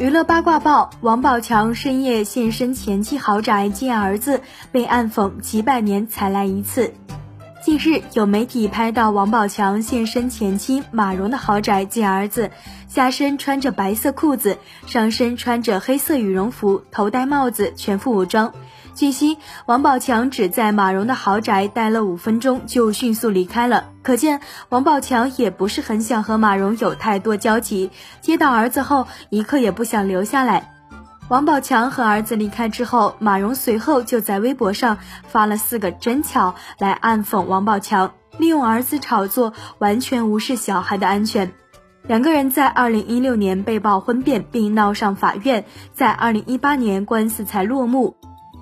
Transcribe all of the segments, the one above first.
娱乐八卦报：王宝强深夜现身前妻豪宅见儿子，被暗讽几百年才来一次。近日，有媒体拍到王宝强现身前妻马蓉的豪宅见儿子，下身穿着白色裤子，上身穿着黑色羽绒服，头戴帽子，全副武装。据悉，王宝强只在马蓉的豪宅待了五分钟，就迅速离开了。可见，王宝强也不是很想和马蓉有太多交集。接到儿子后，一刻也不想留下来。王宝强和儿子离开之后，马蓉随后就在微博上发了四个“真巧”来暗讽王宝强，利用儿子炒作，完全无视小孩的安全。两个人在二零一六年被曝婚变，并闹上法院，在二零一八年官司才落幕。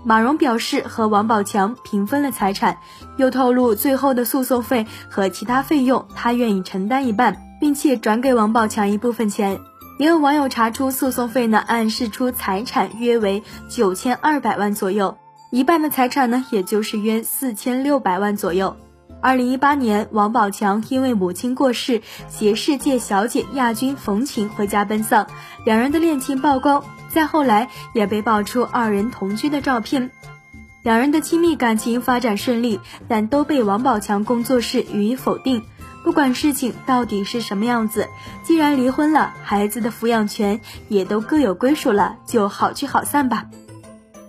马蓉表示和王宝强平分了财产，又透露最后的诉讼费和其他费用他愿意承担一半，并且转给王宝强一部分钱。也有网友查出诉讼费呢，暗示出财产约为九千二百万左右，一半的财产呢，也就是约四千六百万左右。二零一八年，王宝强因为母亲过世，携世界小姐亚军冯琴回家奔丧，两人的恋情曝光。再后来，也被爆出二人同居的照片。两人的亲密感情发展顺利，但都被王宝强工作室予以否定。不管事情到底是什么样子，既然离婚了，孩子的抚养权也都各有归属了，就好聚好散吧。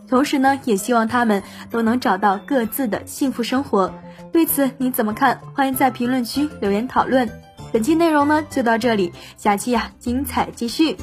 同时呢，也希望他们都能找到各自的幸福生活。对此你怎么看？欢迎在评论区留言讨论。本期内容呢就到这里，下期呀精彩继续。